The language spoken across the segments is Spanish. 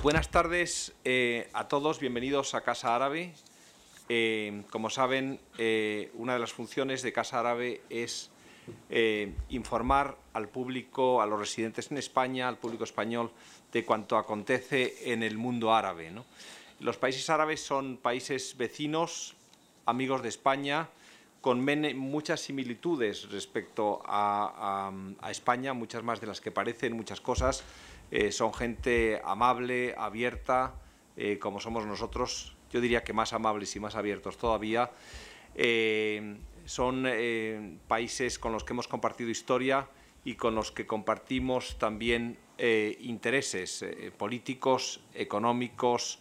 Buenas tardes eh, a todos, bienvenidos a Casa Árabe. Eh, como saben, eh, una de las funciones de Casa Árabe es informar al público, a los residentes en España, al público español, de cuanto acontece en el mundo árabe. Los países árabes son países vecinos, amigos de España, con muchas similitudes respecto a, España, muchas más de las que parecen, muchas cosas. Eh, son gente amable, abierta, eh, como somos nosotros, yo diría que más amables y más abiertos todavía. Eh, son países con los que hemos compartido historia y con los que compartimos también intereses políticos, económicos,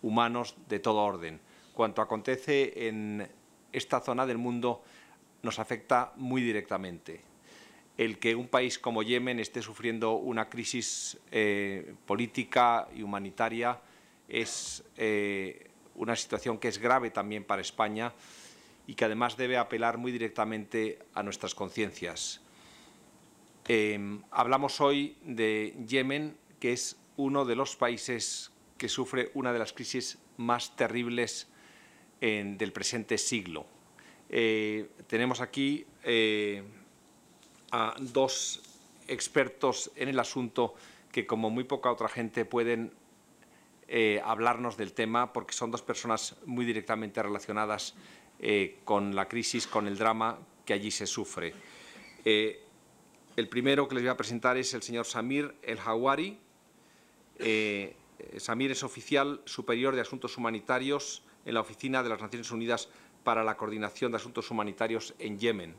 humanos, de todo orden. Cuanto acontece en esta zona del mundo nos afecta muy directamente. El que un país como Yemen esté sufriendo una crisis eh, política y humanitaria es eh, una situación que es grave también para España y que además debe apelar muy directamente a nuestras conciencias. Em, hablamos hoy de Yemen, que es uno de los países que sufre una de las crisis más terribles del presente siglo. Eh, tenemos aquí eh, a dos expertos en el asunto que, como muy poca otra gente, pueden eh, hablarnos del tema porque son dos personas muy directamente relacionadas con la crisis, con el drama que allí se sufre. el primero que les voy a presentar es el señor Samir El Hawari. Samir es oficial superior de Asuntos Humanitarios en la Oficina de las Naciones Unidas para la Coordinación de Asuntos Humanitarios en Yemen.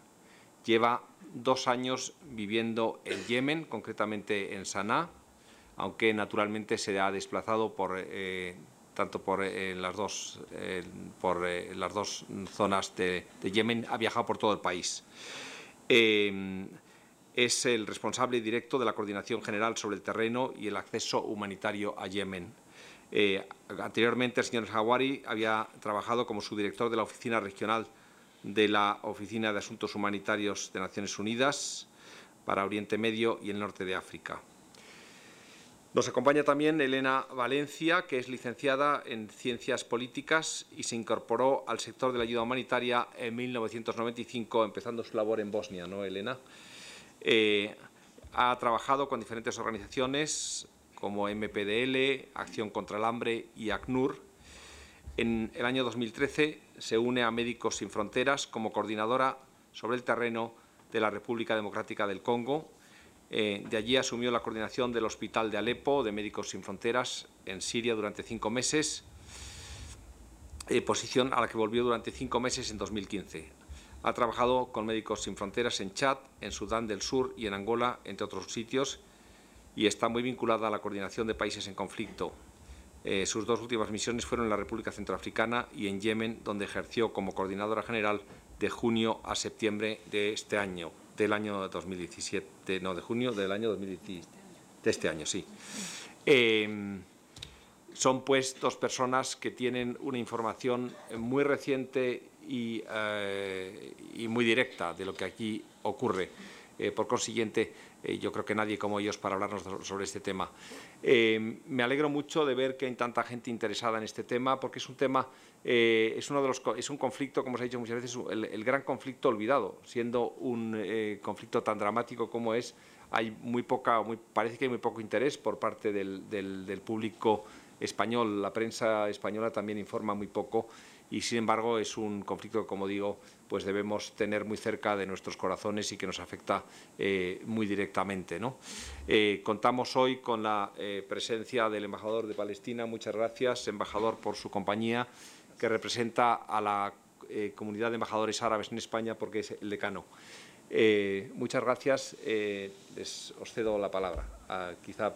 Lleva dos años viviendo en Yemen, concretamente en Sanaa, aunque naturalmente se ha desplazado por, eh, tanto por, eh, las dos, eh, por las dos zonas de, Yemen, ha viajado por todo el país. es el responsable directo de la Coordinación General sobre el Terreno y el Acceso Humanitario a Yemen. Anteriormente, el señor Hawari había trabajado como subdirector de la Oficina Regional de la Oficina de Asuntos Humanitarios de Naciones Unidas para Oriente Medio y el norte de África. Nos acompaña también Elena Valencia, que es licenciada en Ciencias Políticas y se incorporó al sector de la ayuda humanitaria en 1995, empezando su labor en Bosnia, ¿no, Elena? Eh, ha trabajado con diferentes organizaciones como MPDL, Acción contra el Hambre y ACNUR. En el año 2013 se une a Médicos Sin Fronteras como coordinadora sobre el terreno de la República Democrática del Congo. Eh, de allí asumió la coordinación del Hospital de Alepo de Médicos Sin Fronteras en Siria durante cinco meses, eh, posición a la que volvió durante cinco meses en 2015. Ha trabajado con Médicos Sin Fronteras en Chad, en Sudán del Sur y en Angola, entre otros sitios, y está muy vinculada a la coordinación de países en conflicto. Eh, sus dos últimas misiones fueron en la República Centroafricana y en Yemen, donde ejerció como coordinadora general de junio a septiembre de este año, del año 2017, no, de junio del año 2017, de este año, sí. Em, son pues dos personas que tienen una información muy reciente y, eh, muy directa de lo que aquí ocurre. Eh, por consiguiente, yo creo que nadie como ellos para hablarnos sobre este tema. Eh, me alegro mucho de ver que hay tanta gente interesada en este tema, porque es un tema, es, uno de los, es un conflicto, como se ha dicho muchas veces, el, gran conflicto olvidado, siendo un conflicto tan dramático como es, hay muy poca, muy, parece que hay muy poco interés por parte del, del público español. La prensa española también informa muy poco y sin embargo es un conflicto que, como digo, pues debemos tener muy cerca de nuestros corazones y que nos afecta eh, muy directamente. ¿no? Eh, contamos hoy con la eh, presencia del embajador de Palestina. Muchas gracias, embajador, por su compañía, que representa a la comunidad de embajadores árabes en España porque es el decano. muchas gracias. Os cedo la palabra. Ah, quizá,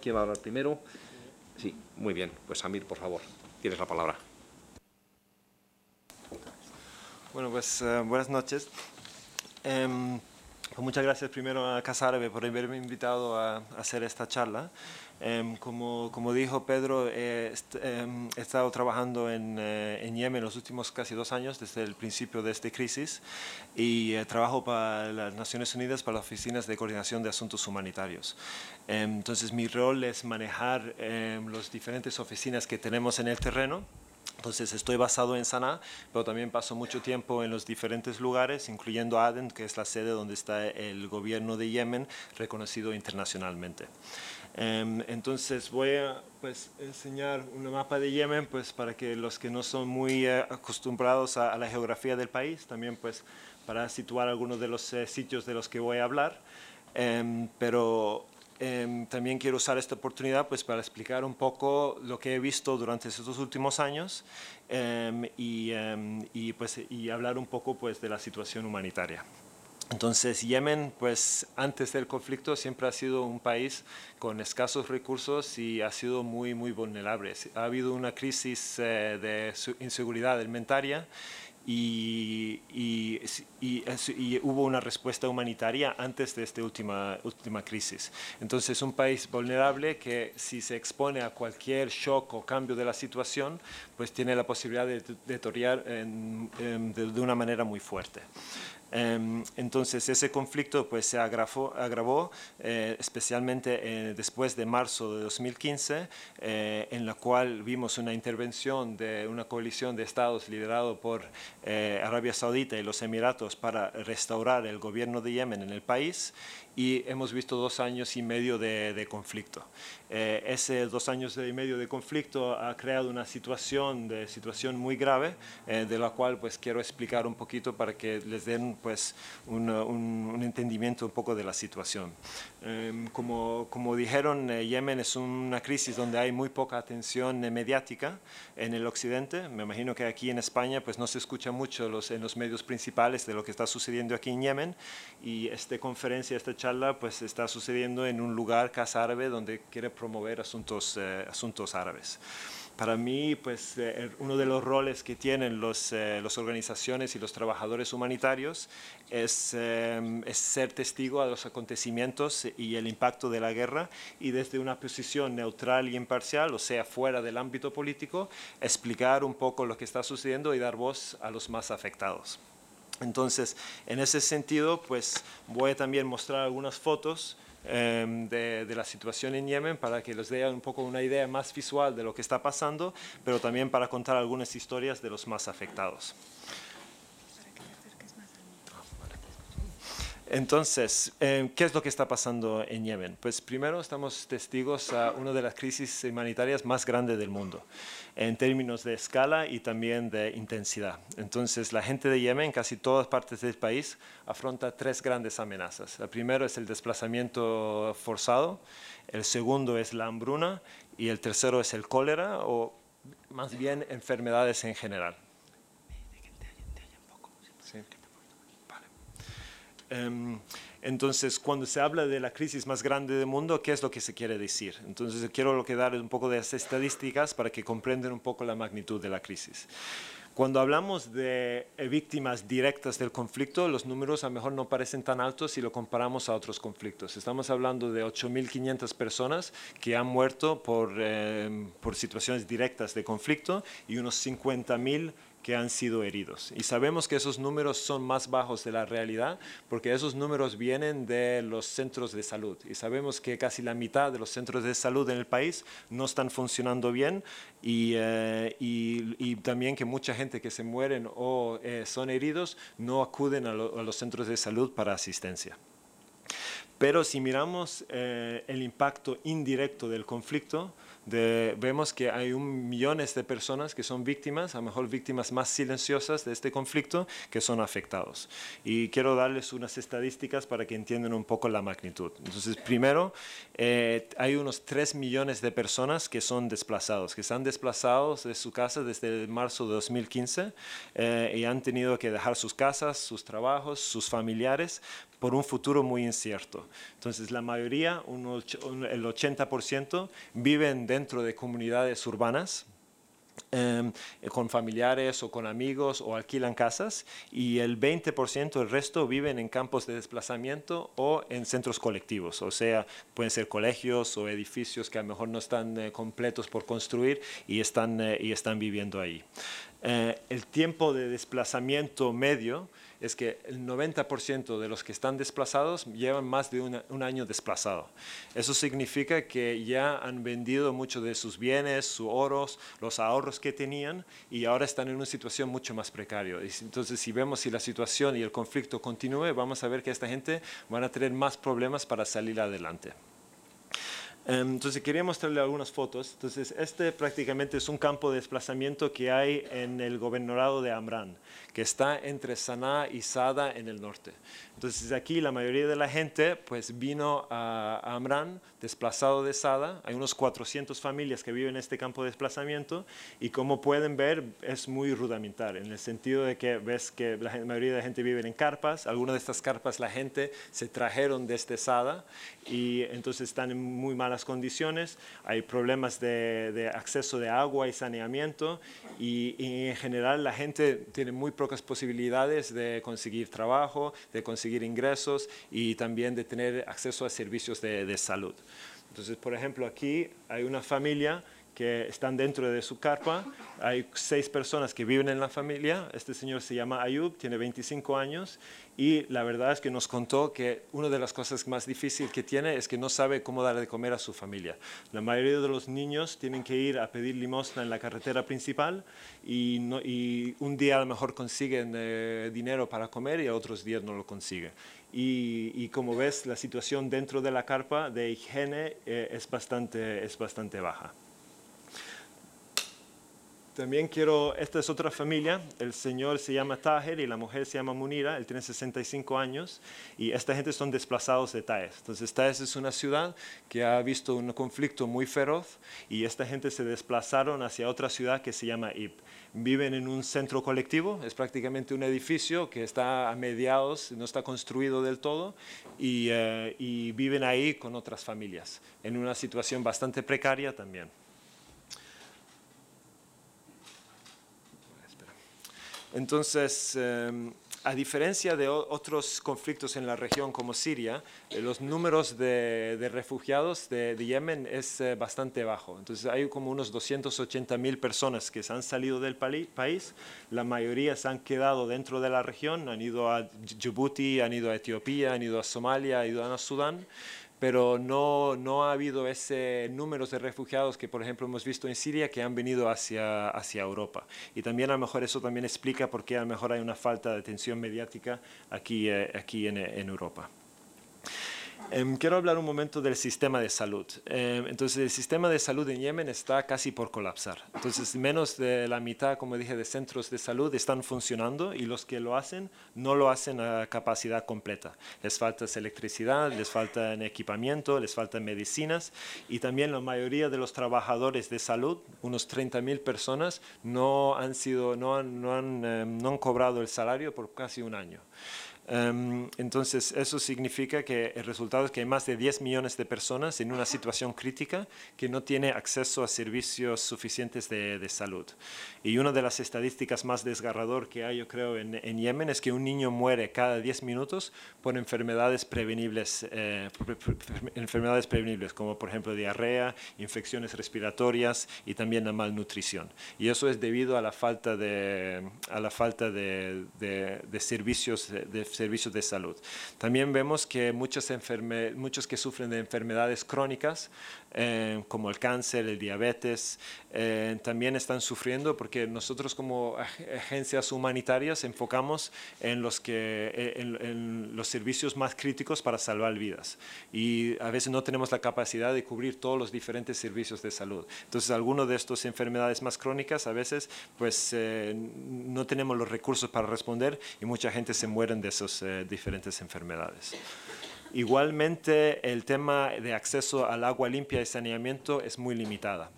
¿quién va a hablar primero? Sí, muy bien. Pues Amir, por favor, tienes la palabra. Bueno, pues eh, buenas noches. Pues muchas gracias primero a Casa Árabe por haberme invitado a, hacer esta charla. Em, como, como, dijo Pedro, eh, em, he estado trabajando en, eh, en, Yemen los últimos casi dos años, desde el principio de esta crisis, y eh, trabajo para las Naciones Unidas, para las oficinas de coordinación de asuntos humanitarios. Em, entonces, mi rol es manejar las diferentes oficinas que tenemos en el terreno entonces estoy basado en Sanaa, pero también paso mucho tiempo en los diferentes lugares, incluyendo Aden, que es la sede donde está el gobierno de Yemen, reconocido internacionalmente. Em, entonces voy a pues, enseñar un mapa de Yemen pues, para que los que no son muy eh, acostumbrados a, la geografía del país, también pues, para situar algunos de los eh, sitios de los que voy a hablar. Em, pero Em, también quiero usar esta oportunidad pues, para explicar un poco lo que he visto durante estos últimos años y, y, pues, y hablar un poco pues, de la situación humanitaria. Entonces, Yemen, pues antes del conflicto siempre ha sido un país con escasos recursos y ha sido muy, muy vulnerable. Ha habido una crisis eh, de inseguridad alimentaria y, hubo una respuesta humanitaria antes de esta última, última crisis. Entonces, un país vulnerable que si se expone a cualquier shock o cambio de la situación, pues tiene la posibilidad de deteriorar de, una manera muy fuerte. Em, entonces ese conflicto pues, se agravó, agravó eh, especialmente eh, después de marzo de 2015, eh, en la cual vimos una intervención de una coalición de estados liderado por Arabia Saudita y los Emiratos para restaurar el gobierno de Yemen en el país y hemos visto dos años y medio de, conflicto. Eh, ese dos años y medio de conflicto ha creado una situación, de, situación muy grave, eh, de la cual pues quiero explicar un poquito para que les den pues un, un, entendimiento un poco de la situación. Em, como, como dijeron, eh, Yemen es una crisis donde hay muy poca atención mediática en el occidente. Me imagino que aquí en España pues no se escucha mucho los, en los medios principales de lo que está sucediendo aquí en Yemen y esta conferencia, esta charla pues está sucediendo en un lugar, Casa Árabe, donde quiere promover asuntos, eh, asuntos árabes. Para mí, pues eh, uno de los roles que tienen las eh, organizaciones y los trabajadores humanitarios es, es, ser testigo a los acontecimientos y el impacto de la guerra y desde una posición neutral y imparcial, o sea, fuera del ámbito político, explicar un poco lo que está sucediendo y dar voz a los más afectados. Entonces, en ese sentido, pues voy a también mostrar algunas fotos em, de, de, la situación en Yemen para que les dé un poco una idea más visual de lo que está pasando, pero también para contar algunas historias de los más afectados. Entonces, eh, ¿qué es lo que está pasando en Yemen? Pues primero estamos testigos a una de las crisis humanitarias más grandes del mundo, en términos de escala y también de intensidad. Entonces, la gente de Yemen, casi todas partes del país, afronta tres grandes amenazas. El primero es el desplazamiento forzado, el segundo es la hambruna y el tercero es el cólera o más bien enfermedades en general. Em, entonces, cuando se habla de la crisis más grande del mundo, ¿qué es lo que se quiere decir? Entonces, quiero dar un poco de estadísticas para que comprendan un poco la magnitud de la crisis. Cuando hablamos de eh, víctimas directas del conflicto, los números a lo mejor no parecen tan altos si lo comparamos a otros conflictos. Estamos hablando de 8.500 personas que han muerto por, em, por situaciones directas de conflicto y unos 50.000 que han sido heridos. Y sabemos que esos números son más bajos de la realidad porque esos números vienen de los centros de salud. Y sabemos que casi la mitad de los centros de salud en el país no están funcionando bien y, eh, y, también que mucha gente que se mueren o eh, son heridos no acuden a, los centros de salud para asistencia. Pero si miramos eh, el impacto indirecto del conflicto, vemos que hay un millones de personas que son víctimas, a lo mejor víctimas más silenciosas de este conflicto, que son afectados. Y quiero darles unas estadísticas para que entiendan un poco la magnitud. Entonces, primero, eh, hay unos 3 millones de personas que son desplazados, que están desplazados de su casa desde marzo de 2015 eh, y han tenido que dejar sus casas, sus trabajos, sus familiares por un futuro muy incierto. Entonces, la mayoría, el 80%, viven dentro de comunidades urbanas Em, con familiares o con amigos o alquilan casas y el 20%, el resto, viven en campos de desplazamiento o en centros colectivos, o sea, pueden ser colegios o edificios que a lo mejor no están eh, completos por construir y están, eh, y están viviendo ahí. Eh, el tiempo de desplazamiento medio es que el 90% de los que están desplazados llevan más de un año desplazado. Eso significa que ya han vendido muchos de sus bienes, sus oros, los ahorros que tenían y ahora están en una situación mucho más precaria. Entonces, si vemos si la situación y el conflicto continúe, vamos a ver que esta gente van a tener más problemas para salir adelante. Em, entonces quería mostrarle algunas fotos. Entonces este prácticamente es un campo de desplazamiento que hay en el gobernador de Amran, que está entre Sanaa y Sada en el norte. Entonces aquí la mayoría de la gente pues vino a, Amran desplazado de Sada. Hay unos 400 familias que viven en este campo de desplazamiento y como pueden ver es muy rudimentar en el sentido de que ves que la mayoría de la gente vive en carpas. Algunas de estas carpas la gente se trajeron desde Sada y entonces están en muy malas condiciones. Hay problemas de, acceso de agua y saneamiento y, y en general la gente tiene muy pocas posibilidades de conseguir trabajo, de conseguir ingresos y también de tener acceso a servicios de, de salud. Entonces, por ejemplo, aquí hay una familia que están dentro de su carpa. Hay seis personas que viven en la familia. Este señor se llama Ayub, tiene 25 años y la verdad es que nos contó que una de las cosas más difíciles que tiene es que no sabe cómo dar de comer a su familia. La mayoría de los niños tienen que ir a pedir limosna en la carretera principal y, y un día a lo mejor consiguen eh, dinero para comer y a otros días no lo consiguen. Y, y, como ves, la situación dentro de la carpa de higiene eh, es, bastante, es bastante baja. También quiero, esta es otra familia, el señor se llama Taher y la mujer se llama Munira, él tiene 65 años y esta gente son desplazados de Taez. Entonces Taez es una ciudad que ha visto un conflicto muy feroz y esta gente se desplazaron hacia otra ciudad que se llama Ib. Viven en un centro colectivo, es prácticamente un edificio que está a mediados, no está construido del todo y, eh, y viven ahí con otras familias en una situación bastante precaria también. Entonces, em, a diferencia de otros conflictos en la región como Siria, eh, los números de, refugiados de, Yemen es eh, bastante bajo. Entonces hay como unos 280 mil personas que se han salido del país, la mayoría se han quedado dentro de la región, han ido a Djibouti, han ido a Etiopía, han ido a Somalia, han ido a Sudán pero no, no ha habido ese número de refugiados que, por ejemplo, hemos visto en Siria que han venido hacia, hacia Europa. Y también a lo mejor eso también explica por qué a lo mejor hay una falta de atención mediática aquí, eh, aquí en, en Europa. Em, quiero hablar un momento del sistema de salud. Em, entonces, el sistema de salud en Yemen está casi por colapsar. Entonces, menos de la mitad, como dije, de centros de salud están funcionando y los que lo hacen no lo hacen a capacidad completa. Les falta electricidad, les falta equipamiento, les faltan medicinas y también la mayoría de los trabajadores de salud, unos 30.000 personas, no han, sido, no han, no han, em, no han cobrado el salario por casi un año. Em, entonces, eso significa que el resultado es que hay más de 10 millones de personas en una situación crítica que no tiene acceso a servicios suficientes de, salud. Y una de las estadísticas más desgarrador que hay, yo creo, en, Yemen es que un niño muere cada 10 minutos por enfermedades prevenibles, eh, enfermedades prevenibles, como por ejemplo diarrea, infecciones respiratorias y también la malnutrición. Y eso es debido a la falta de, a la falta de, de servicios de servicios de salud. También vemos que muchos, muchos que sufren de enfermedades crónicas, eh, como el cáncer, el diabetes, eh, también están sufriendo porque nosotros como agencias humanitarias enfocamos en los, que, eh, en, los servicios más críticos para salvar vidas. Y a veces no tenemos la capacidad de cubrir todos los diferentes servicios de salud. Entonces, algunas de estas enfermedades más crónicas, a veces, pues no tenemos los recursos para responder y mucha gente se muere de esos eh, diferentes enfermedades. Igualmente, el tema de acceso al agua limpia y saneamiento es muy limitada.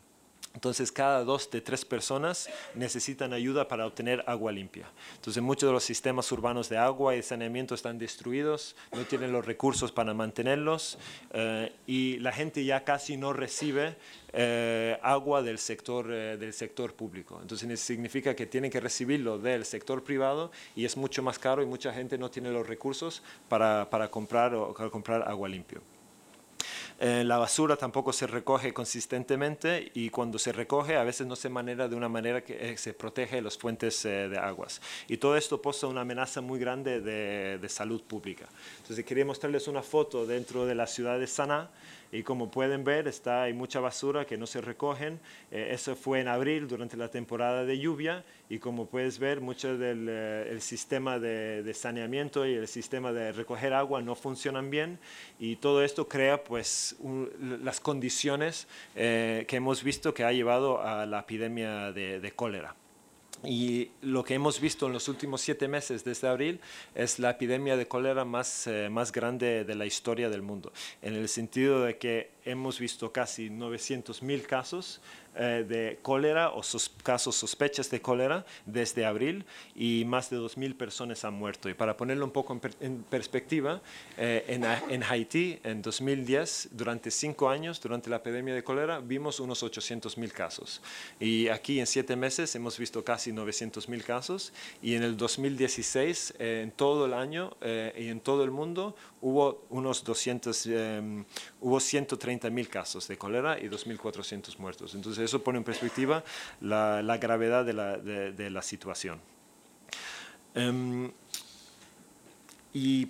Entonces, cada dos de tres personas necesitan ayuda para obtener agua limpia. Entonces, muchos de los sistemas urbanos de agua y saneamiento están destruidos, no tienen los recursos para mantenerlos eh, y la gente ya casi no recibe eh, agua del sector, eh, del sector público. Entonces, significa que tienen que recibirlo del sector privado y es mucho más caro y mucha gente no tiene los recursos para, para comprar, para comprar agua limpia. Eh, la basura tampoco se recoge consistentemente y cuando se recoge a veces no se manera de una manera que eh, se protege las fuentes eh, de aguas. Y todo esto posa una amenaza muy grande de, salud pública. Entonces quería mostrarles una foto dentro de la ciudad de Sanaa y como pueden ver está, hay mucha basura que no se recogen. Eso fue en abril durante la temporada de lluvia y como puedes ver mucho del el sistema de, de, saneamiento y el sistema de recoger agua no funcionan bien y todo esto crea pues las condiciones eh, que hemos visto que ha llevado a la epidemia de, de cólera. Y lo que hemos visto en los últimos siete meses desde abril es la epidemia de cólera más, eh, más grande de la historia del mundo, en el sentido de que hemos visto casi 900.000 casos eh, de cólera o sos, casos sospechas de cólera desde abril y más de 2.000 personas han muerto. Y para ponerlo un poco en, per, en perspectiva, eh, en, Haití en 2010, durante cinco años, durante la epidemia de cólera, vimos unos 800.000 casos. Y aquí en siete meses hemos visto casi 900.000 casos y en el 2016, eh, en todo el año eh, y en todo el mundo, hubo unos 200, em, hubo 130 30.000 casos de cólera y 2.400 muertos. Entonces eso pone en perspectiva la, la gravedad de la, de, de la situación. Um, y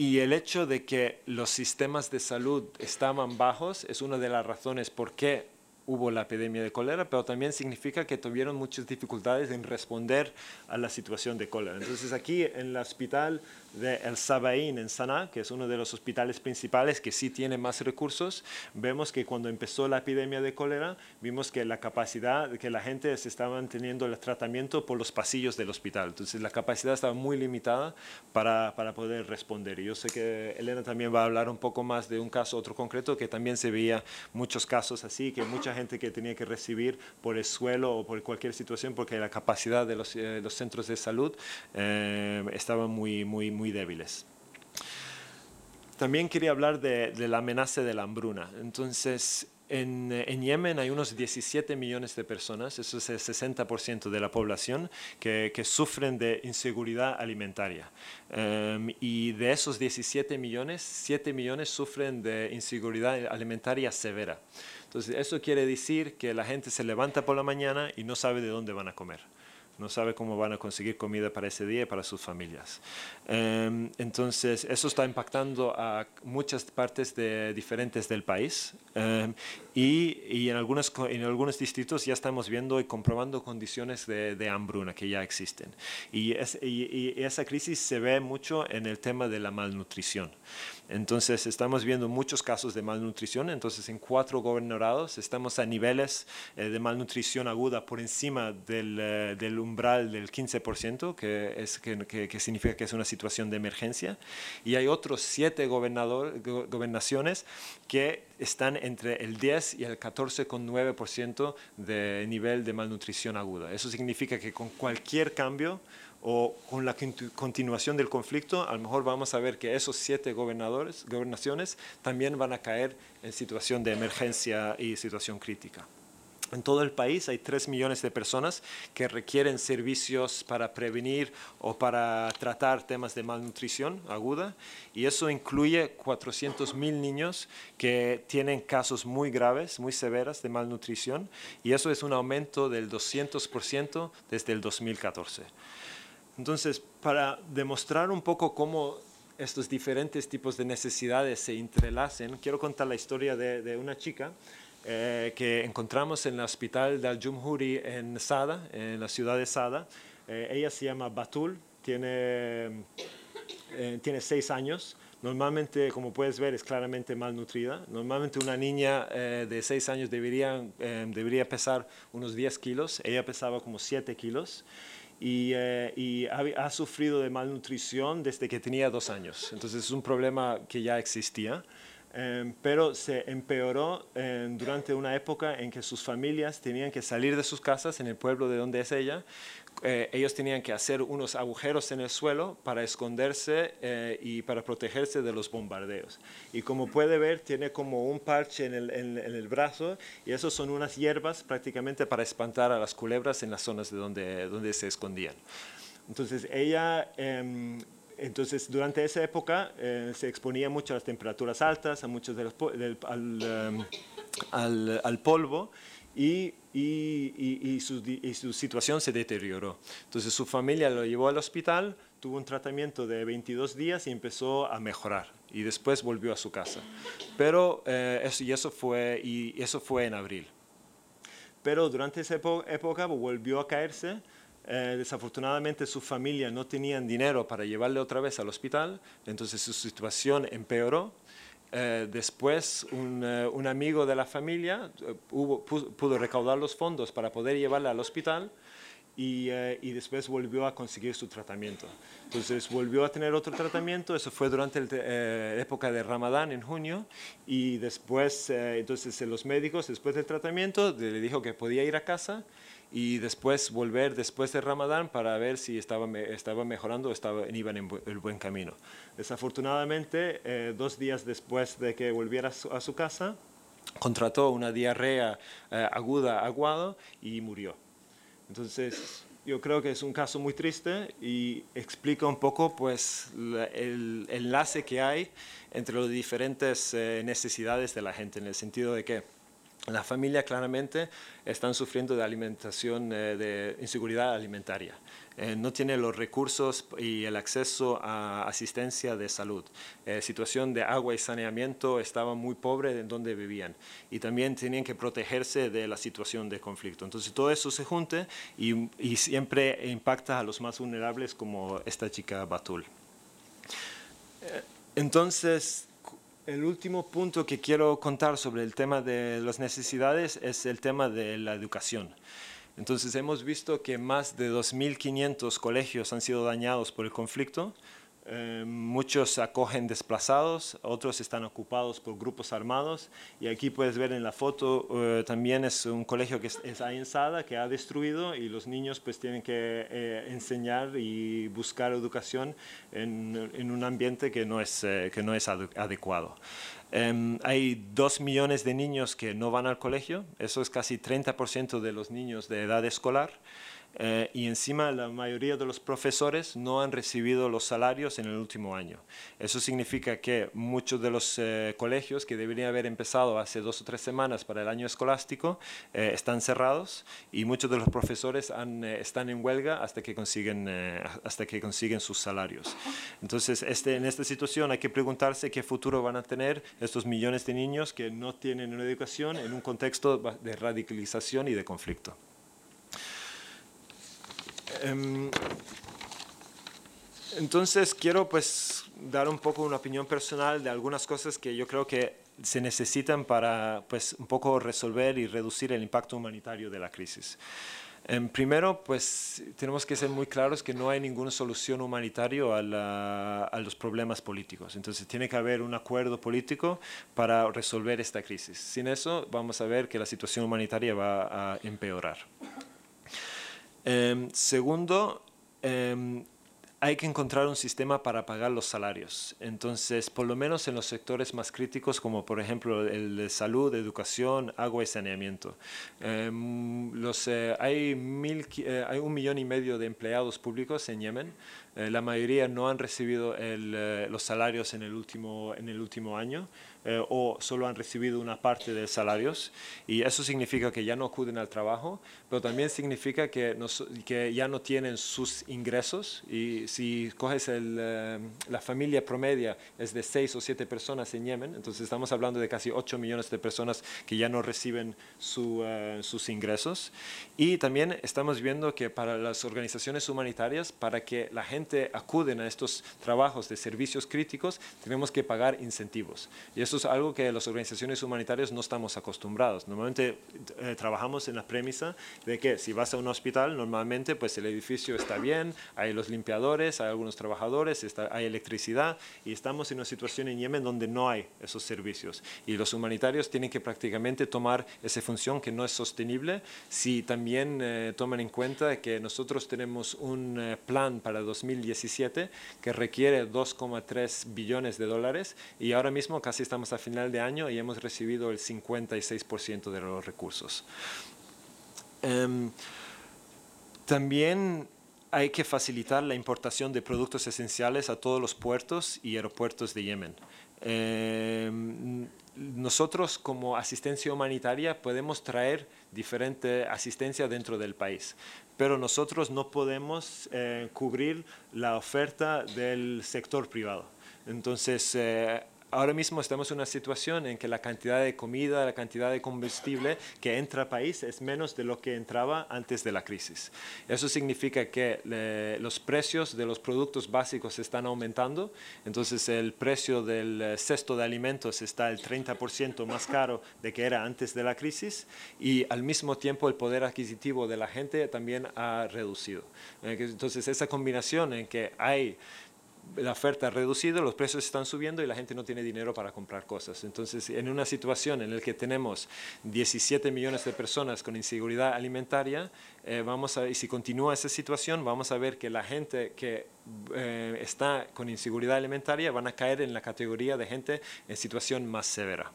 y el hecho de que los sistemas de salud estaban bajos es una de las razones por qué hubo la epidemia de cólera, pero también significa que tuvieron muchas dificultades en responder a la situación de cólera. Entonces aquí en el hospital de El Sabaín en Sanaa, que es uno de los hospitales principales que sí tiene más recursos, vemos que cuando empezó la epidemia de cólera, vimos que la capacidad, que la gente se estaba teniendo el tratamiento por los pasillos del hospital. Entonces la capacidad estaba muy limitada para, para poder responder. Y yo sé que Elena también va a hablar un poco más de un caso, otro concreto, que también se veía muchos casos así, que mucha gente que tenía que recibir por el suelo o por cualquier situación, porque la capacidad de los, eh, los centros de salud eh, estaba muy, muy, muy débiles. También quería hablar de, de, la amenaza de la hambruna. Entonces, en, en, Yemen hay unos 17 millones de personas, eso es el 60% de la población, que, que sufren de inseguridad alimentaria. Um, y de esos 17 millones, 7 millones sufren de inseguridad alimentaria severa. Entonces, eso quiere decir que la gente se levanta por la mañana y no sabe de dónde van a comer no sabe cómo van a conseguir comida para ese día y para sus familias. Um, entonces, eso está impactando a muchas partes de, diferentes del país um, y, en, algunos, distritos ya estamos viendo y comprobando condiciones de, hambruna que ya existen. Y esa crisis se ve mucho en el tema de la malnutrición. Entonces estamos viendo muchos casos de malnutrición, entonces en cuatro gobernorados estamos a niveles eh, de malnutrición aguda por encima del, eh, umbral del 15%, que, significa que es una situación de emergencia, y hay otros siete gobernador, go, gobernaciones que están entre el 10 y el 14,9% de nivel de malnutrición aguda. Eso significa que con cualquier cambio o con la continuación del conflicto, a lo mejor vamos a ver que esos siete gobernadores, gobernaciones también van a caer en situación de emergencia y situación crítica. En todo el país hay 3 millones de personas que requieren servicios para prevenir o para tratar temas de malnutrición aguda y eso incluye 400 mil niños que tienen casos muy graves, muy severas de malnutrición y eso es un aumento del 200% desde el 2014. Entonces, para demostrar un poco cómo estos diferentes tipos de necesidades se entrelacen, quiero contar la historia de, una chica eh, que encontramos en el hospital de Al-Jumhuri en Sada, en la ciudad de Sada. Eh, ella se llama Batul, tiene, eh, tiene seis años. Normalmente, como puedes ver, es claramente malnutrida. Normalmente una niña de 6 años debería, debería pesar unos 10 kilos. Ella pesaba como 7 kilos y, eh, y ha, ha, sufrido de malnutrición desde que tenía dos años. Entonces es un problema que ya existía. Em, pero se empeoró em, durante una época en que sus familias tenían que salir de sus casas en el pueblo de donde es ella. Eh, ellos tenían que hacer unos agujeros en el suelo para esconderse eh, y para protegerse de los bombardeos. Y como puede ver, tiene como un parche en el, en el brazo y esos son unas hierbas prácticamente para espantar a las culebras en las zonas de donde, donde se escondían. Entonces ella em, entonces, durante esa época eh, se exponía mucho a las temperaturas altas, a muchos de em, al, al, polvo y, y, y, su, y, su, situación se deterioró. Entonces, su familia lo llevó al hospital, tuvo un tratamiento de 22 días y empezó a mejorar. Y después volvió a su casa. Pero eh, eso, y, eso fue, y eso fue en abril. Pero durante esa época volvió a caerse eh, desafortunadamente su familia no tenían dinero para llevarle otra vez al hospital, entonces su situación empeoró. Eh, después un, eh, un, amigo de la familia hubo, pudo, recaudar los fondos para poder llevarla al hospital y, y, después volvió a conseguir su tratamiento. Entonces volvió a tener otro tratamiento, eso fue durante la época de Ramadán en junio y después entonces los médicos después del tratamiento le dijo que podía ir a casa y después volver después de Ramadán para ver si estaba, estaba mejorando o estaba, iban en el buen camino. Desafortunadamente, eh, dos días después de que volviera a su, casa, contrató una diarrea eh, aguda, aguado y murió. Entonces, yo creo que es un caso muy triste y explica un poco pues, el enlace que hay entre las diferentes eh, necesidades de la gente, en el sentido de que la familia claramente están sufriendo de alimentación, eh, de inseguridad alimentaria. Eh, no tiene los recursos y el acceso a asistencia de salud. Eh, situación de agua y saneamiento estaba muy pobre en donde vivían y también tenían que protegerse de la situación de conflicto. Entonces todo eso se junta y, y siempre impacta a los más vulnerables como esta chica Batul. Entonces, el último punto que quiero contar sobre el tema de las necesidades es el tema de la educación. Entonces hemos visto que más de 2.500 colegios han sido dañados por el conflicto, eh, muchos acogen desplazados, otros están ocupados por grupos armados y aquí puedes ver en la foto eh, también es un colegio que es, es Sada que ha destruido y los niños pues tienen que eh, enseñar y buscar educación en, en, un ambiente que no es, que no es adecuado. Em, hay dos millones de niños que no van al colegio, eso es casi 30% de los niños de edad escolar. Eh, y encima la mayoría de los profesores no han recibido los salarios en el último año. Eso significa que muchos de los eh, colegios que deberían haber empezado hace dos o tres semanas para el año escolástico eh, están cerrados y muchos de los profesores están en huelga hasta que consiguen, hasta que consiguen sus salarios. Entonces, este, en esta situación hay que preguntarse qué futuro van a tener estos millones de niños que no tienen una educación en un contexto de radicalización y de conflicto. Em, entonces quiero pues dar un poco una opinión personal de algunas cosas que yo creo que se necesitan para pues un poco resolver y reducir el impacto humanitario de la crisis. Em, primero, pues tenemos que ser muy claros que no hay ninguna solución humanitaria a, a, los problemas políticos. Entonces tiene que haber un acuerdo político para resolver esta crisis. Sin eso vamos a ver que la situación humanitaria va a empeorar. Em, segundo, em, hay que encontrar un sistema para pagar los salarios. Entonces, por lo menos en los sectores más críticos, como por ejemplo el de salud, educación, agua y saneamiento. Em, los, eh, hay, eh, hay un millón y medio de empleados públicos en Yemen. Eh, la mayoría no han recibido los salarios en el último, en el último año. Eh, o solo han recibido una parte de salarios y eso significa que ya no acuden al trabajo, pero también significa que, que ya no tienen sus ingresos y si coges el, eh, la familia promedia es de 6 o 7 personas en Yemen, entonces estamos hablando de casi 8 millones de personas que ya no reciben su, eh, sus ingresos y también estamos viendo que para las organizaciones humanitarias, para que la gente acuden a estos trabajos de servicios críticos, tenemos que pagar incentivos. Y eso es algo que las organizaciones humanitarias no estamos acostumbrados. Normalmente eh, trabajamos en la premisa de que si vas a un hospital, normalmente pues el edificio está bien, hay los limpiadores, hay algunos trabajadores, hay electricidad y estamos en una situación en Yemen donde no hay esos servicios. Y los humanitarios tienen que prácticamente tomar esa función que no es sostenible si también eh, toman en cuenta que nosotros tenemos un eh, plan para 2017 que requiere 2,3 billones de dólares y ahora mismo casi estamos a final de año y hemos recibido el 56% de los recursos. Em, también hay que facilitar la importación de productos esenciales a todos los puertos y aeropuertos de Yemen. Em, nosotros como asistencia humanitaria podemos traer diferente asistencia dentro del país, pero nosotros no podemos eh, cubrir la oferta del sector privado. Entonces, eh, ahora mismo estamos en una situación en que la cantidad de comida, la cantidad de combustible que entra al país es menos de lo que entraba antes de la crisis. Eso significa que los precios de los productos básicos están aumentando, entonces el precio del eh, cesto de alimentos está el 30% más caro de que era antes de la crisis y al mismo tiempo el poder adquisitivo de la gente también ha reducido. Eh, entonces esa combinación en que hay la oferta ha reducido, los precios están subiendo y la gente no tiene dinero para comprar cosas. Entonces, en una situación en la que tenemos 17 millones de personas con inseguridad alimentaria, eh, vamos a, y si continúa esa situación, vamos a ver que la gente que eh, está con inseguridad alimentaria van a caer en la categoría de gente en situación más severa.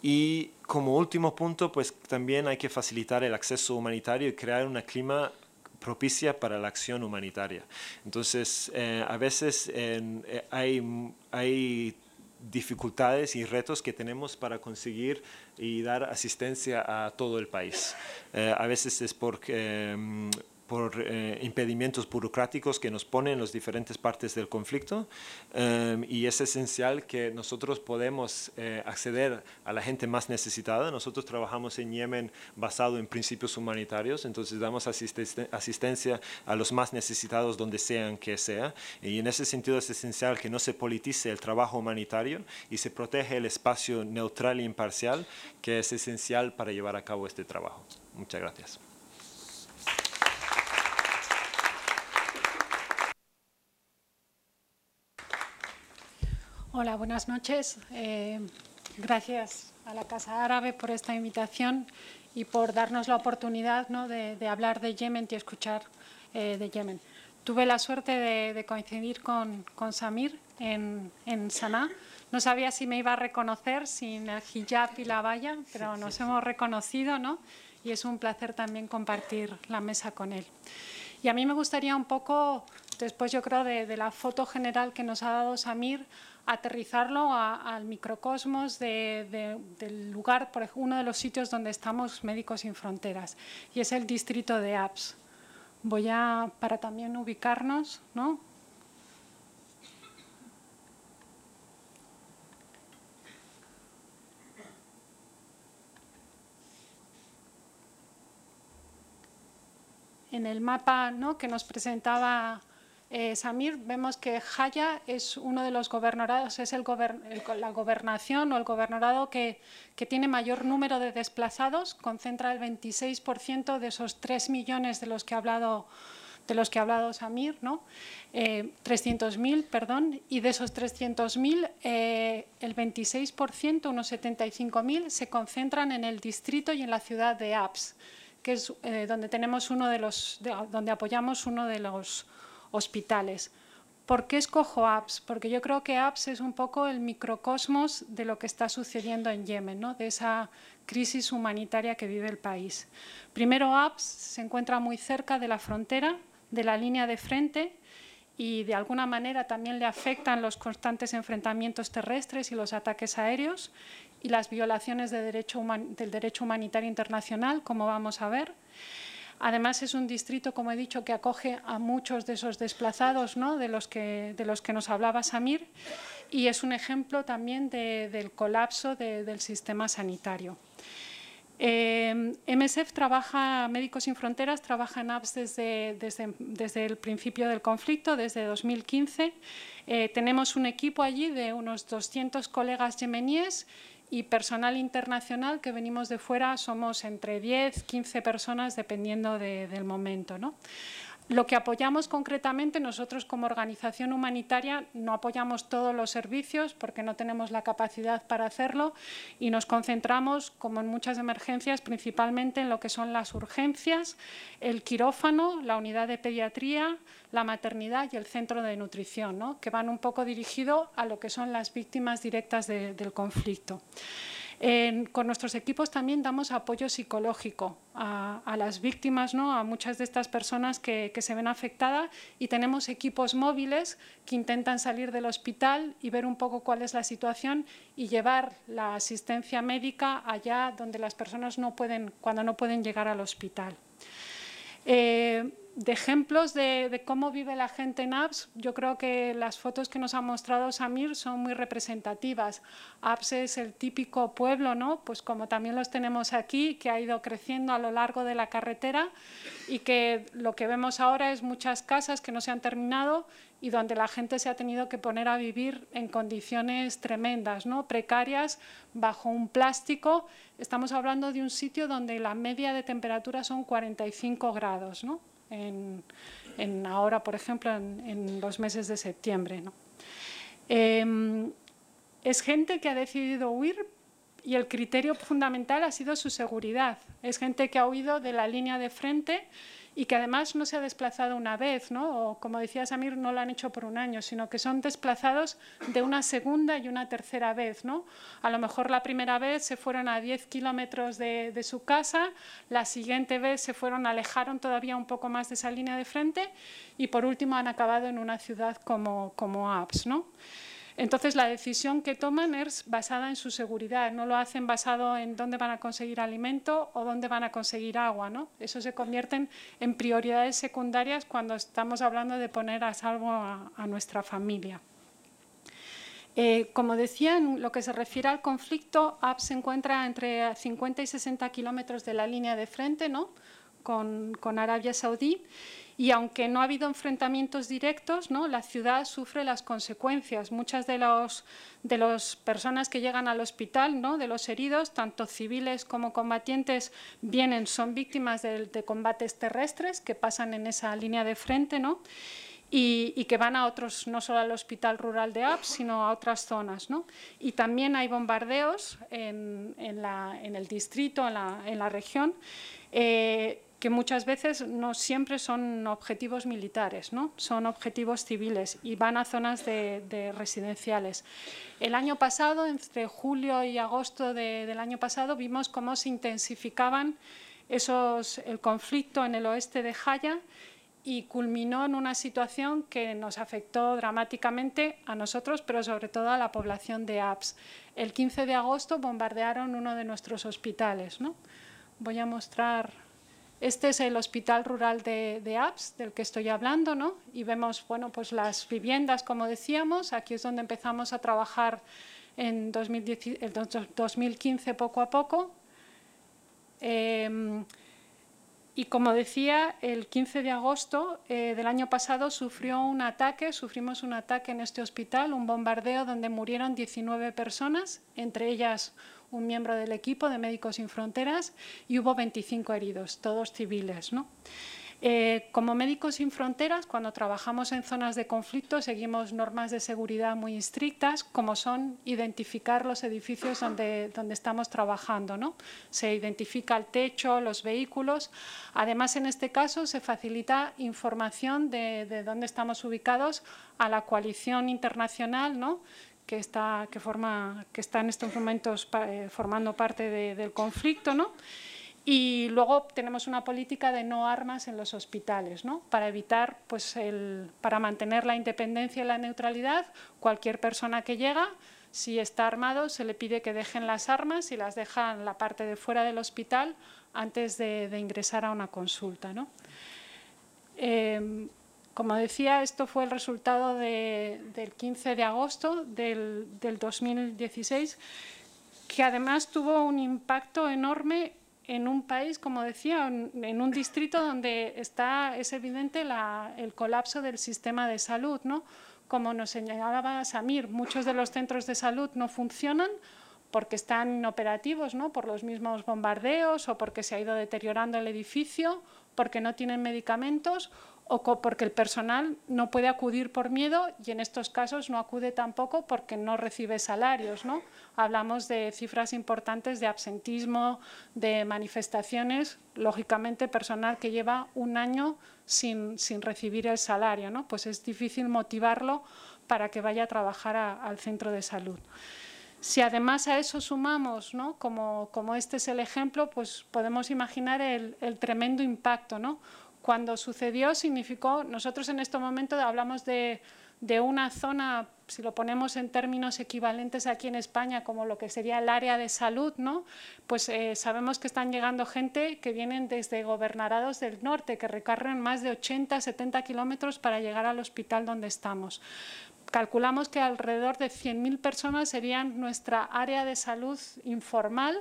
Y como último punto, pues también hay que facilitar el acceso humanitario y crear un clima propicia para la acción humanitaria. Entonces, eh, a veces eh, hay, dificultades y retos que tenemos para conseguir y dar asistencia a todo el país. Eh, a veces es porque por eh, impedimentos burocráticos que nos ponen en las diferentes partes del conflicto em, y es esencial que nosotros podemos eh, acceder a la gente más necesitada. Nosotros trabajamos en Yemen basado en principios humanitarios, entonces damos asistencia a los más necesitados donde sean que sea y en ese sentido es esencial que no se politice el trabajo humanitario y se protege el espacio neutral e imparcial que es esencial para llevar a cabo este trabajo. Muchas gracias. Hola, buenas noches. Eh, gracias a la Casa Árabe por esta invitación y por darnos la oportunidad de, hablar de Yemen y escuchar eh, de Yemen. Tuve la suerte de, coincidir con, Samir en, en Sanaa. No sabía si me iba a reconocer sin el hijab y la valla, pero nos hemos reconocido ¿no? y es un placer también compartir la mesa con él. Y a mí me gustaría un poco, después yo creo de, la foto general que nos ha dado Samir, aterrizarlo al microcosmos del lugar, por ejemplo, uno de los sitios donde estamos Médicos Sin Fronteras, y es el distrito de APS. Voy a, para también ubicarnos, ¿no? En el mapa ¿no? que nos presentaba eh, Samir, vemos que Jaya es uno de los gobernados, es el, la gobernación o el gobernador que, tiene mayor número de desplazados, concentra el 26% de esos 3 millones de los que ha hablado de los que ha hablado Samir, ¿no? 300.000, eh, perdón, y de esos 300.000, eh, el 26%, unos 75.000, se concentran en el distrito y en la ciudad de Aps, que es donde tenemos uno de los, donde apoyamos uno de los hospitales. ¿Por qué escojo APS? Porque yo creo que APS es un poco el microcosmos de lo que está sucediendo en Yemen, ¿no? de esa crisis humanitaria que vive el país. Primero, APS se encuentra muy cerca de la frontera, de la línea de frente, y de alguna manera también le afectan los constantes enfrentamientos terrestres y los ataques aéreos y las violaciones del derecho humanitario internacional, como vamos a ver. Además es un distrito, como he dicho, que acoge a muchos de esos desplazados ¿no? de, los que, de los que nos hablaba Samir y es un ejemplo también del colapso del sistema sanitario. Eh, MSF trabaja, Médicos Sin Fronteras, trabaja en apps desde, desde, el principio del conflicto, desde 2015. Eh, tenemos un equipo allí de unos 200 colegas yemeníes y personal internacional que venimos de fuera somos entre 10, 15 personas dependiendo del momento. ¿no? Lo que apoyamos concretamente, nosotros como organización humanitaria no apoyamos todos los servicios porque no tenemos la capacidad para hacerlo y nos concentramos, como en muchas emergencias, principalmente en lo que son las urgencias, el quirófano, la unidad de pediatría, la maternidad y el centro de nutrición, que van un poco dirigidos a lo que son las víctimas directas del conflicto con nuestros equipos también damos apoyo psicológico a, las víctimas, ¿no? a muchas de estas personas que, se ven afectadas y tenemos equipos móviles que intentan salir del hospital y ver un poco cuál es la situación y llevar la asistencia médica allá donde las personas no pueden, cuando no pueden llegar al hospital. Eh, de ejemplos de, cómo vive la gente en Apps, yo creo que las fotos que nos ha mostrado Samir son muy representativas. Apps es el típico pueblo, ¿no? Pues como también los tenemos aquí, que ha ido creciendo a lo largo de la carretera y que lo que vemos ahora es muchas casas que no se han terminado y donde la gente se ha tenido que poner a vivir en condiciones tremendas, ¿no? precarias, bajo un plástico. Estamos hablando de un sitio donde la media de temperatura son 45 grados. ¿no? En, ahora, por ejemplo, en, los meses de septiembre. Em, es gente que ha decidido huir y el criterio fundamental ha sido su seguridad. Es gente que ha huido de la línea de frente y que además no se ha desplazado una vez, ¿no? o como decía Samir, no lo han hecho por un año, sino que son desplazados de una segunda y una tercera vez. ¿no? A lo mejor la primera vez se fueron a 10 kilómetros de, su casa, la siguiente vez se fueron, alejaron todavía un poco más de esa línea de frente y por último han acabado en una ciudad como, como Apps. ¿no? Entonces, la decisión que toman es basada en su seguridad, no lo hacen basado en dónde van a conseguir alimento o dónde van a conseguir agua. ¿no? Eso se convierte en prioridades secundarias cuando estamos hablando de poner a salvo a, nuestra familia. Eh, como decía, en lo que se refiere al conflicto, AB se encuentra entre 50 y 60 kilómetros de la línea de frente ¿no? Con, con Arabia Saudí y aunque no ha habido enfrentamientos directos, ¿no? la ciudad sufre las consecuencias. Muchas de las de los personas que llegan al hospital, ¿no? de los heridos, tanto civiles como combatientes, vienen, son víctimas de, combates terrestres que pasan en esa línea de frente. ¿no? Y, que van a otros, no solo al hospital rural de Abs, sino a otras zonas. ¿no? Y también hay bombardeos en, en, la, en el distrito, en la, en la región. Eh, que muchas veces no siempre son objetivos militares, ¿no? son objetivos civiles y van a zonas de, residenciales. El año pasado, entre julio y agosto del año pasado, vimos cómo se intensificaban esos, el conflicto en el oeste de Jaya y culminó en una situación que nos afectó dramáticamente a nosotros, pero sobre todo a la población de APS. El 15 de agosto bombardearon uno de nuestros hospitales. ¿no? Voy a mostrar este es el hospital rural de, de Apps del que estoy hablando, ¿no? Y vemos, bueno, pues las viviendas, como decíamos, aquí es donde empezamos a trabajar en 2015 poco a poco. Em, y como decía, el 15 de agosto eh, del año pasado sufrió un ataque, sufrimos un ataque en este hospital, un bombardeo donde murieron 19 personas, entre ellas un miembro del equipo de Médicos Sin Fronteras y hubo 25 heridos, todos civiles. ¿no? Eh, como Médicos Sin Fronteras, cuando trabajamos en zonas de conflicto, seguimos normas de seguridad muy estrictas, como son identificar los edificios donde, donde estamos trabajando. ¿no? Se identifica el techo, los vehículos. Además, en este caso, se facilita información de, de dónde estamos ubicados a la coalición internacional, ¿no? Que está, que forma, que está en estos momentos eh, formando parte del conflicto, ¿no? Y luego tenemos una política de no armas en los hospitales, ¿no? para evitar, pues, el, para mantener la independencia y la neutralidad, cualquier persona que llega, si está armado, se le pide que dejen las armas y las dejan la parte de fuera del hospital antes de, ingresar a una consulta. ¿no? Em, como decía, esto fue el resultado del 15 de agosto del, 2016, que además tuvo un impacto enorme en un país, como decía, en un distrito donde está, es evidente el colapso del sistema de salud. ¿no? Como nos señalaba Samir, muchos de los centros de salud no funcionan porque están inoperativos, ¿no? por los mismos bombardeos o porque se ha ido deteriorando el edificio, porque no tienen medicamentos o porque el personal no puede acudir por miedo y en estos casos no acude tampoco porque no recibe salarios. ¿no? Hablamos de cifras importantes de absentismo, de manifestaciones, lógicamente personal que lleva un año sin, sin recibir el salario, ¿no? pues es difícil motivarlo para que vaya a trabajar al centro de salud. Si además a eso sumamos, como este es el ejemplo, pues podemos imaginar el, el tremendo impacto. ¿no? Cuando sucedió significó, nosotros en este momento hablamos de, una zona, si lo ponemos en términos equivalentes aquí en España, como lo que sería el área de salud, ¿no? pues eh, sabemos que están llegando gente que vienen desde gobernarados del norte, que recorren más de 80, 70 kilómetros para llegar al hospital donde estamos. Calculamos que alrededor de 100.000 personas serían nuestra área de salud informal,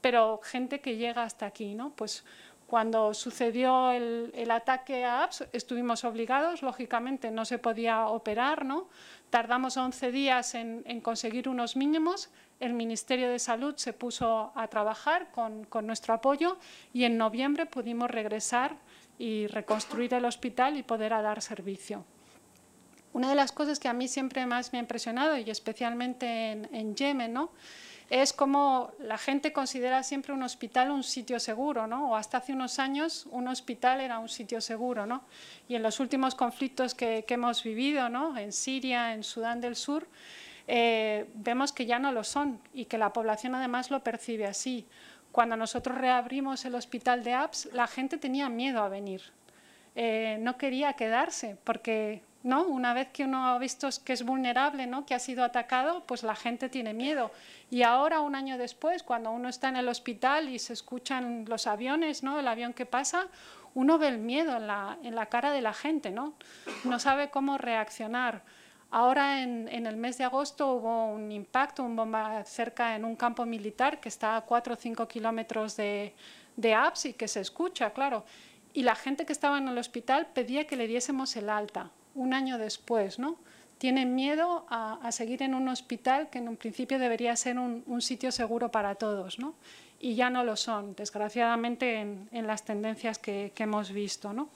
pero gente que llega hasta aquí. ¿no? Pues cuando sucedió el, ataque a apps, estuvimos obligados, lógicamente no se podía operar, ¿no? tardamos 11 días en, conseguir unos mínimos, el Ministerio de Salud se puso a trabajar con, nuestro apoyo y en noviembre pudimos regresar y reconstruir el hospital y poder dar servicio. Una de las cosas que a mí siempre más me ha impresionado, y especialmente en, en Yemen, ¿no? Es como la gente considera siempre un hospital un sitio seguro, ¿no? O hasta hace unos años un hospital era un sitio seguro, ¿no? Y en los últimos conflictos que, hemos vivido, ¿no? En Siria, en Sudán del Sur, eh, vemos que ya no lo son y que la población además lo percibe así. Cuando nosotros reabrimos el hospital de APS, la gente tenía miedo a venir. Eh, no quería quedarse porque ¿no? Una vez que uno ha visto que es vulnerable, ¿no? que ha sido atacado, pues la gente tiene miedo. Y ahora, un año después, cuando uno está en el hospital y se escuchan los aviones, ¿no? el avión que pasa, uno ve el miedo en la, cara de la gente, ¿no? sabe cómo reaccionar. Ahora, en, el mes de agosto, hubo un impacto, un bomba cerca en un campo militar que está a 4 o 5 kilómetros de, de y que se escucha, claro. Y la gente que estaba en el hospital pedía que le diésemos el alta un año después, ¿no? Tienen miedo a, seguir en un hospital que en un principio debería ser un, sitio seguro para todos, ¿no? Y ya no lo son, desgraciadamente, en, las tendencias que, hemos visto, ¿no?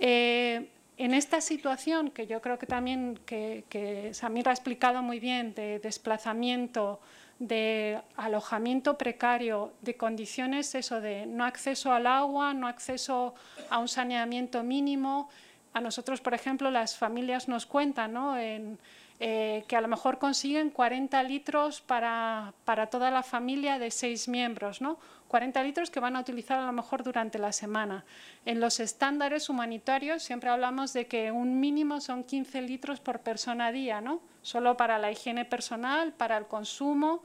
Eh, en esta situación, que yo creo que también que, que ha explicado muy bien, de desplazamiento, de alojamiento precario, de condiciones eso de no acceso al agua, no acceso a un saneamiento mínimo, a nosotros, por ejemplo, las familias nos cuentan eh, que a lo mejor consiguen 40 litros para, toda la familia de seis miembros, ¿no? 40 litros que van a utilizar a lo mejor durante la semana. En los estándares humanitarios siempre hablamos de que un mínimo son 15 litros por persona día, ¿no? solo para la higiene personal, para el consumo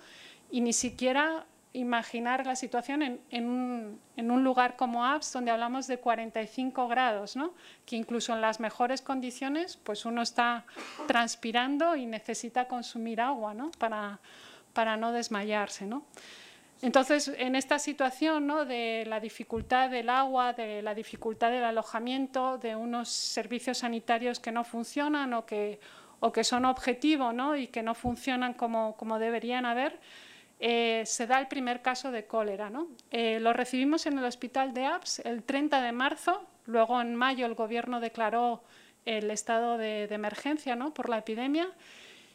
y ni siquiera imaginar la situación en, un, lugar como APS, donde hablamos de 45 grados, ¿no? que incluso en las mejores condiciones pues uno está transpirando y necesita consumir agua ¿no? Para, para no desmayarse. ¿no? Entonces, en esta situación ¿no? de la dificultad del agua, de la dificultad del alojamiento, de unos servicios sanitarios que no funcionan o que, o que son objetivo ¿no? y que no funcionan como, como deberían haber, eh, se da el primer caso de cólera. ¿no? Eh, lo recibimos en el hospital de APS el 30 de marzo, luego en mayo el gobierno declaró el estado de, emergencia ¿no? por la epidemia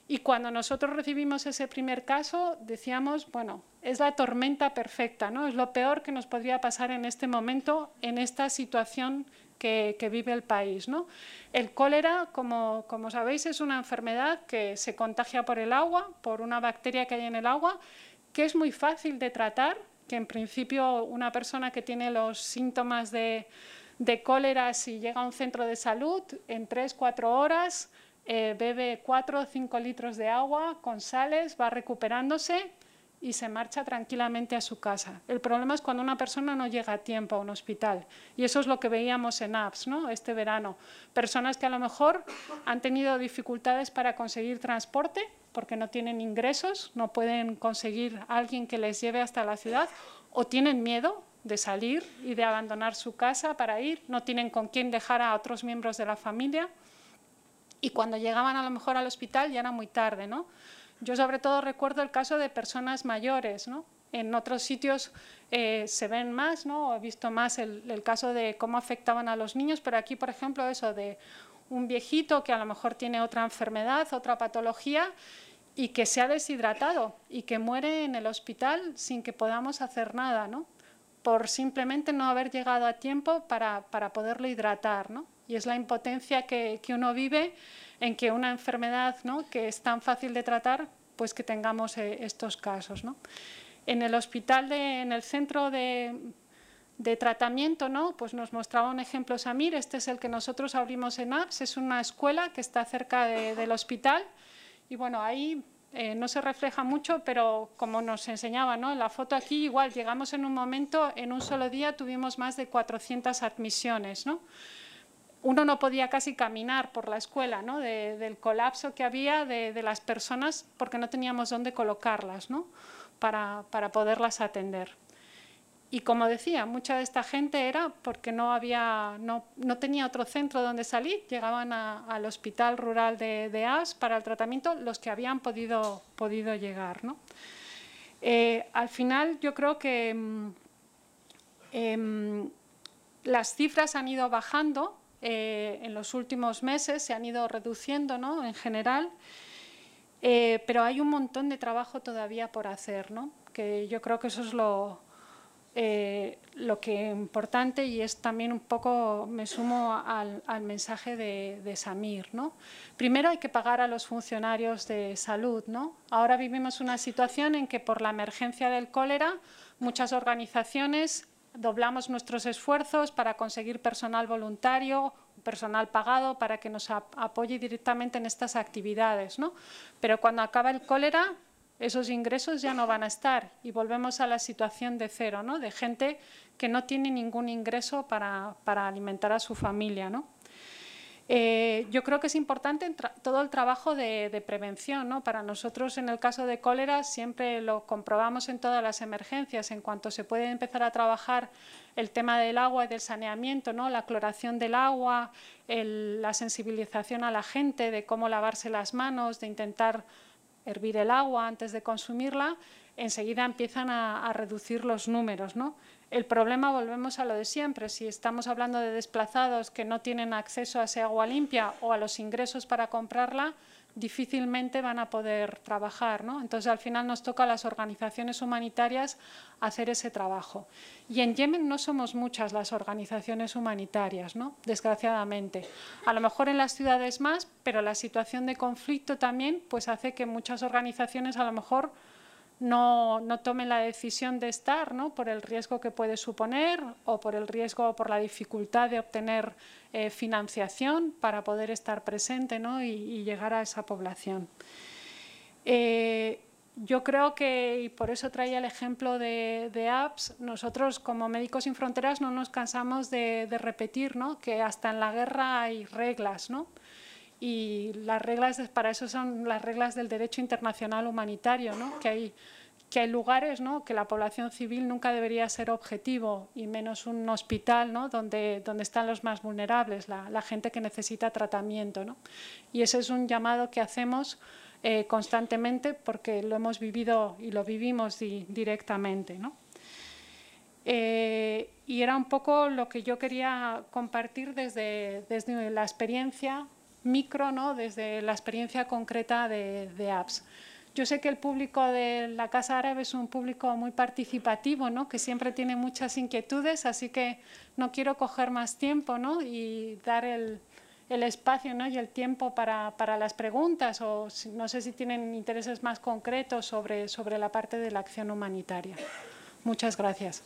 y cuando nosotros recibimos ese primer caso decíamos, bueno, es la tormenta perfecta, ¿no? es lo peor que nos podría pasar en este momento, en esta situación que, vive el país. ¿no? El cólera, como, como sabéis, es una enfermedad que se contagia por el agua, por una bacteria que hay en el agua que es muy fácil de tratar, que en principio una persona que tiene los síntomas de, cólera, si llega a un centro de salud, en 3-4 horas eh, bebe 4 o 5 litros de agua con sales, va recuperándose y se marcha tranquilamente a su casa. El problema es cuando una persona no llega a tiempo a un hospital. Y eso es lo que veíamos en APS ¿no? este verano. Personas que a lo mejor han tenido dificultades para conseguir transporte porque no tienen ingresos, no pueden conseguir alguien que les lleve hasta la ciudad o tienen miedo de salir y de abandonar su casa para ir, no tienen con quién dejar a otros miembros de la familia y cuando llegaban a lo mejor al hospital ya era muy tarde, ¿no? Yo sobre todo recuerdo el caso de personas mayores, ¿no? En otros sitios eh, se ven más, ¿no? He visto más el, el, caso de cómo afectaban a los niños, pero aquí, por ejemplo, eso de un viejito que a lo mejor tiene otra enfermedad, otra patología y que se ha deshidratado y que muere en el hospital sin que podamos hacer nada, ¿no? por simplemente no haber llegado a tiempo para, para poderlo hidratar. ¿no? Y es la impotencia que, que, uno vive en que una enfermedad ¿no? que es tan fácil de tratar, pues que tengamos eh, estos casos. En el hospital, en el centro de, tratamiento, ¿no? pues nos mostraba un ejemplo Samir, este es el que nosotros abrimos en APS, es una escuela que está cerca de, del hospital y bueno, ahí eh, no se refleja mucho, pero como nos enseñaba ¿no? en la foto aquí, igual llegamos en un momento, en un solo día tuvimos más de 400 admisiones. ¿no? Uno no podía casi caminar por la escuela, ¿no? de, del colapso que había de, las personas porque no teníamos dónde colocarlas ¿no? para, para poderlas atender. Y como decía, mucha de esta gente era porque no, había, no, no tenía otro centro donde salir, llegaban al hospital rural de, de, As para el tratamiento los que habían podido, podido llegar. ¿no? Eh, al final yo creo que eh, las cifras han ido bajando eh, en los últimos meses, se han ido reduciendo ¿no? en general, eh, pero hay un montón de trabajo todavía por hacer, ¿no? que yo creo que eso es lo eh, lo que importante y es también un poco, me sumo al, al mensaje de, de, Samir. ¿no? Primero hay que pagar a los funcionarios de salud. ¿no? Ahora vivimos una situación en que por la emergencia del cólera muchas organizaciones doblamos nuestros esfuerzos para conseguir personal voluntario, personal pagado para que nos apoye directamente en estas actividades. ¿no? Pero cuando acaba el cólera esos ingresos ya no van a estar y volvemos a la situación de cero, ¿no? de gente que no tiene ningún ingreso para, para alimentar a su familia. ¿no? Eh, yo creo que es importante todo el trabajo de, prevención. ¿no? Para nosotros, en el caso de cólera, siempre lo comprobamos en todas las emergencias. En cuanto se puede empezar a trabajar el tema del agua y del saneamiento, ¿no? la cloración del agua, la sensibilización a la gente de cómo lavarse las manos, de intentar hervir el agua antes de consumirla, enseguida empiezan a, a, reducir los números. ¿no? El problema, volvemos a lo de siempre, si estamos hablando de desplazados que no tienen acceso a ese agua limpia o a los ingresos para comprarla, difícilmente van a poder trabajar. ¿no? Entonces, al final nos toca a las organizaciones humanitarias hacer ese trabajo. Y en Yemen no somos muchas las organizaciones humanitarias, ¿no? desgraciadamente. A lo mejor en las ciudades más, pero la situación de conflicto también pues, hace que muchas organizaciones a lo mejor no, no, tomen la decisión de estar ¿no? por el riesgo que puede suponer o por el riesgo o por la dificultad de obtener eh, financiación para poder estar presente ¿no? y, llegar a esa población. Eh, yo creo que, y por eso traía el ejemplo de, de, apps, nosotros como Médicos Sin Fronteras no nos cansamos de, de repetir ¿no? que hasta en la guerra hay reglas. ¿no? Y las reglas para eso son las reglas del derecho internacional humanitario, ¿no? que, hay, que hay lugares ¿no? que la población civil nunca debería ser objetivo, y menos un hospital ¿no? donde, donde están los más vulnerables, la, la gente que necesita tratamiento. ¿no? Y ese es un llamado que hacemos eh, constantemente porque lo hemos vivido y lo vivimos di directamente. ¿no? Eh, y era un poco lo que yo quería compartir desde, desde la experiencia micro, ¿no? desde la experiencia concreta de, de, apps. Yo sé que el público de la Casa Árabe es un público muy participativo, ¿no? que siempre tiene muchas inquietudes, así que no quiero coger más tiempo ¿no? y dar el, espacio ¿no? y el tiempo para, para, las preguntas o no sé si tienen intereses más concretos sobre, sobre la parte de la acción humanitaria. Muchas gracias.